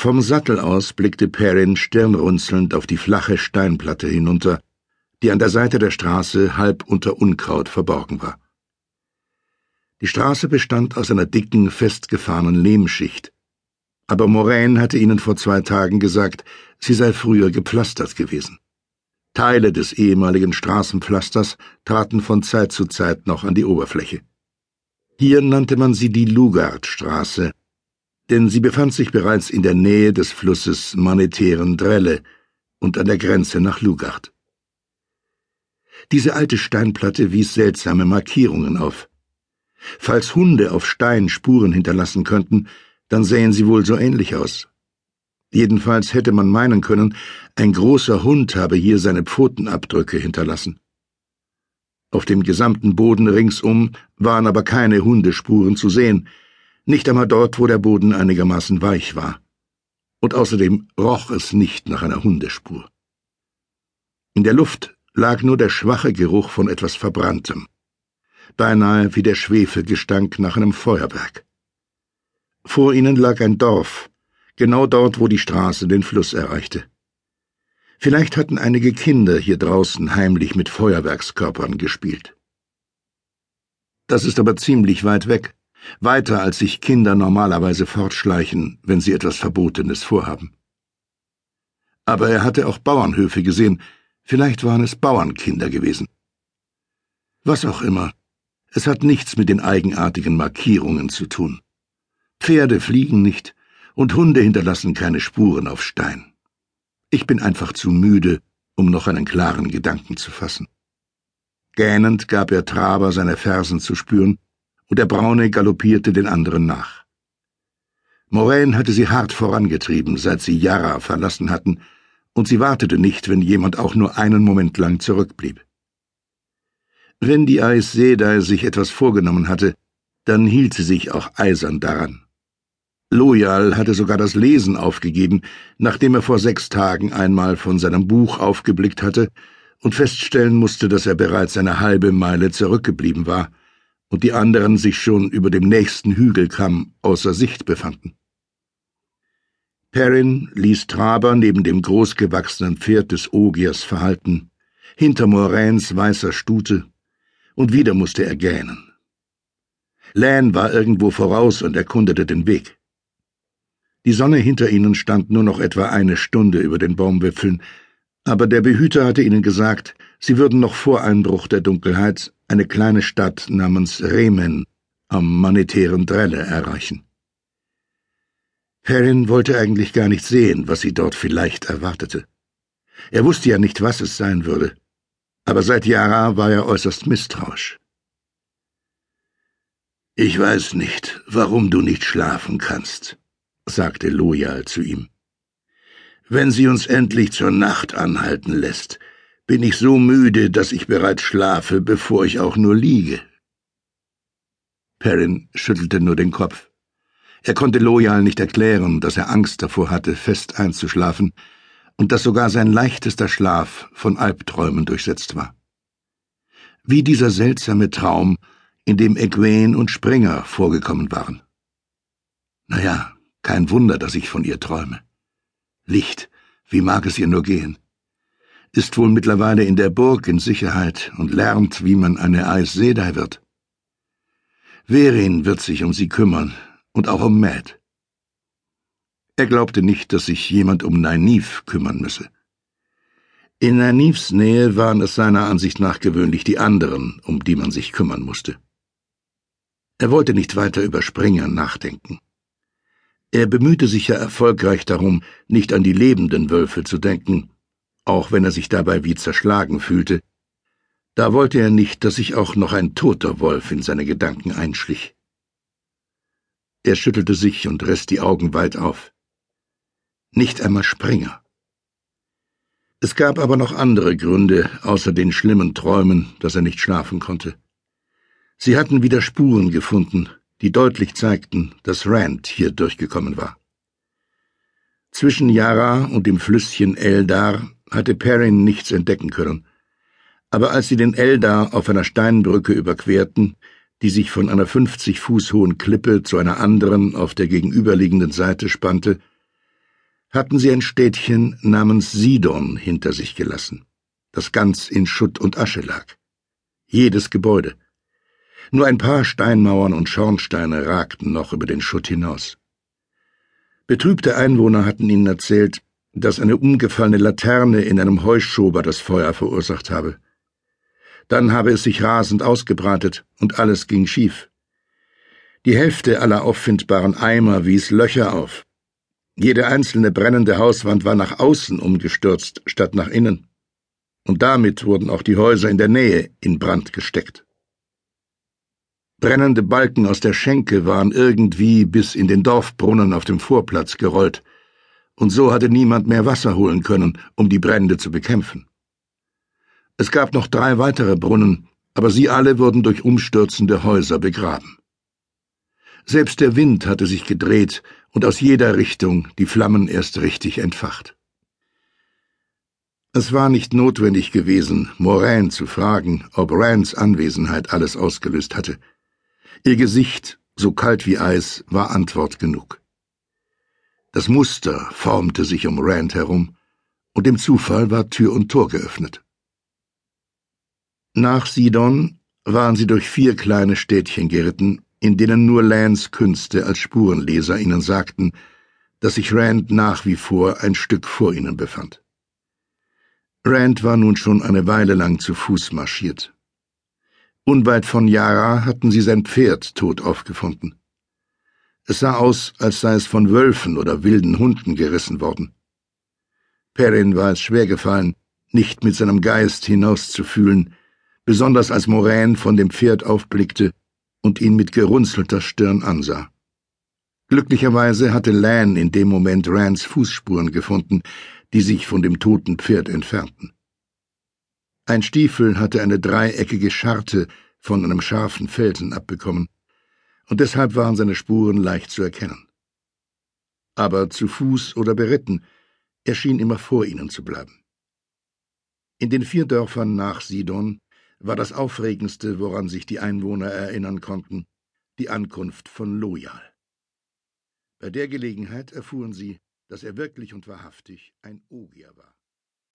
Vom Sattel aus blickte Perrin stirnrunzelnd auf die flache Steinplatte hinunter, die an der Seite der Straße halb unter Unkraut verborgen war. Die Straße bestand aus einer dicken, festgefahrenen Lehmschicht, aber Moraine hatte ihnen vor zwei Tagen gesagt, sie sei früher gepflastert gewesen. Teile des ehemaligen Straßenpflasters traten von Zeit zu Zeit noch an die Oberfläche. Hier nannte man sie die Lugardstraße, denn sie befand sich bereits in der Nähe des Flusses monetären Drelle und an der Grenze nach Lugard. Diese alte Steinplatte wies seltsame Markierungen auf. Falls Hunde auf Stein Spuren hinterlassen könnten, dann sähen sie wohl so ähnlich aus. Jedenfalls hätte man meinen können, ein großer Hund habe hier seine Pfotenabdrücke hinterlassen. Auf dem gesamten Boden ringsum waren aber keine Hundespuren zu sehen, nicht einmal dort, wo der Boden einigermaßen weich war. Und außerdem roch es nicht nach einer Hundespur. In der Luft lag nur der schwache Geruch von etwas Verbranntem, beinahe wie der Schwefelgestank nach einem Feuerwerk. Vor ihnen lag ein Dorf, genau dort, wo die Straße den Fluss erreichte. Vielleicht hatten einige Kinder hier draußen heimlich mit Feuerwerkskörpern gespielt. Das ist aber ziemlich weit weg, weiter als sich Kinder normalerweise fortschleichen, wenn sie etwas Verbotenes vorhaben. Aber er hatte auch Bauernhöfe gesehen, vielleicht waren es Bauernkinder gewesen. Was auch immer, es hat nichts mit den eigenartigen Markierungen zu tun. Pferde fliegen nicht und Hunde hinterlassen keine Spuren auf Stein. Ich bin einfach zu müde, um noch einen klaren Gedanken zu fassen. Gähnend gab er Traber seine Fersen zu spüren, und der Braune galoppierte den anderen nach. Moraine hatte sie hart vorangetrieben, seit sie Yara verlassen hatten, und sie wartete nicht, wenn jemand auch nur einen Moment lang zurückblieb. Wenn die Aes Sedai sich etwas vorgenommen hatte, dann hielt sie sich auch eisern daran. Loyal hatte sogar das Lesen aufgegeben, nachdem er vor sechs Tagen einmal von seinem Buch aufgeblickt hatte und feststellen musste, dass er bereits eine halbe Meile zurückgeblieben war und die anderen sich schon über dem nächsten Hügelkamm außer Sicht befanden. Perrin ließ Traber neben dem großgewachsenen Pferd des Ogiers verhalten, hinter Morains weißer Stute, und wieder musste er gähnen. Lan war irgendwo voraus und erkundete den Weg. Die Sonne hinter ihnen stand nur noch etwa eine Stunde über den Baumwipfeln, aber der Behüter hatte ihnen gesagt, sie würden noch vor Einbruch der Dunkelheit eine kleine Stadt namens Remen am monetären Drelle erreichen. Perrin wollte eigentlich gar nicht sehen, was sie dort vielleicht erwartete. Er wusste ja nicht, was es sein würde, aber seit Yara war er äußerst misstrauisch. Ich weiß nicht, warum du nicht schlafen kannst, sagte Loyal zu ihm. Wenn sie uns endlich zur Nacht anhalten lässt, bin ich so müde, dass ich bereits schlafe, bevor ich auch nur liege. Perrin schüttelte nur den Kopf. Er konnte Loyal nicht erklären, dass er Angst davor hatte, fest einzuschlafen, und dass sogar sein leichtester Schlaf von Albträumen durchsetzt war. Wie dieser seltsame Traum, in dem Egwene und Springer vorgekommen waren. Naja, kein Wunder, dass ich von ihr träume. Licht, wie mag es ihr nur gehen? Ist wohl mittlerweile in der Burg in Sicherheit und lernt, wie man eine Aes Sedai wird. Verin wird sich um sie kümmern und auch um Matt. Er glaubte nicht, dass sich jemand um Nynaeve kümmern müsse. In Nynaeves Nähe waren es seiner Ansicht nach gewöhnlich die anderen, um die man sich kümmern musste. Er wollte nicht weiter über Springer nachdenken. Er bemühte sich ja erfolgreich darum, nicht an die lebenden Wölfe zu denken, auch wenn er sich dabei wie zerschlagen fühlte. Da wollte er nicht, dass sich auch noch ein toter Wolf in seine Gedanken einschlich. Er schüttelte sich und riss die Augen weit auf. Nicht einmal Springer. Es gab aber noch andere Gründe, außer den schlimmen Träumen, dass er nicht schlafen konnte. Sie hatten wieder Spuren gefunden, die deutlich zeigten, dass Rand hier durchgekommen war. Zwischen Yara und dem Flüsschen Eldar hatte Perrin nichts entdecken können, aber als sie den Eldar auf einer Steinbrücke überquerten, die sich von einer fünfzig Fuß hohen Klippe zu einer anderen auf der gegenüberliegenden Seite spannte, hatten sie ein Städtchen namens Sidon hinter sich gelassen, das ganz in Schutt und Asche lag. Jedes Gebäude. Nur ein paar Steinmauern und Schornsteine ragten noch über den Schutt hinaus. Betrübte Einwohner hatten ihnen erzählt, dass eine umgefallene Laterne in einem Heuschober das Feuer verursacht habe. Dann habe es sich rasend ausgebreitet und alles ging schief. Die Hälfte aller auffindbaren Eimer wies Löcher auf. Jede einzelne brennende Hauswand war nach außen umgestürzt statt nach innen. Und damit wurden auch die Häuser in der Nähe in Brand gesteckt. Brennende Balken aus der Schenke waren irgendwie bis in den Dorfbrunnen auf dem Vorplatz gerollt, und so hatte niemand mehr Wasser holen können, um die Brände zu bekämpfen. Es gab noch drei weitere Brunnen, aber sie alle wurden durch umstürzende Häuser begraben. Selbst der Wind hatte sich gedreht und aus jeder Richtung die Flammen erst richtig entfacht. Es war nicht notwendig gewesen, Moraine zu fragen, ob Rands Anwesenheit alles ausgelöst hatte. Ihr Gesicht, so kalt wie Eis, war Antwort genug. Das Muster formte sich um Rand herum, und dem Zufall war Tür und Tor geöffnet. Nach Sidon waren sie durch vier kleine Städtchen geritten, in denen nur Lans Künste als Spurenleser ihnen sagten, dass sich Rand nach wie vor ein Stück vor ihnen befand. Rand war nun schon eine Weile lang zu Fuß marschiert. Unweit von Yara hatten sie sein Pferd tot aufgefunden. Es sah aus, als sei es von Wölfen oder wilden Hunden gerissen worden. Perrin war es schwer gefallen, nicht mit seinem Geist hinauszufühlen, besonders als Moraine von dem Pferd aufblickte und ihn mit gerunzelter Stirn ansah. Glücklicherweise hatte Lan in dem Moment Rands Fußspuren gefunden, die sich von dem toten Pferd entfernten. Ein Stiefel hatte eine dreieckige Scharte von einem scharfen Felsen abbekommen, und deshalb waren seine Spuren leicht zu erkennen. Aber zu Fuß oder beritten, er schien immer vor ihnen zu bleiben. In den vier Dörfern nach Sidon war das Aufregendste, woran sich die Einwohner erinnern konnten, die Ankunft von Loyal. Bei der Gelegenheit erfuhren sie, dass er wirklich und wahrhaftig ein Ogier war.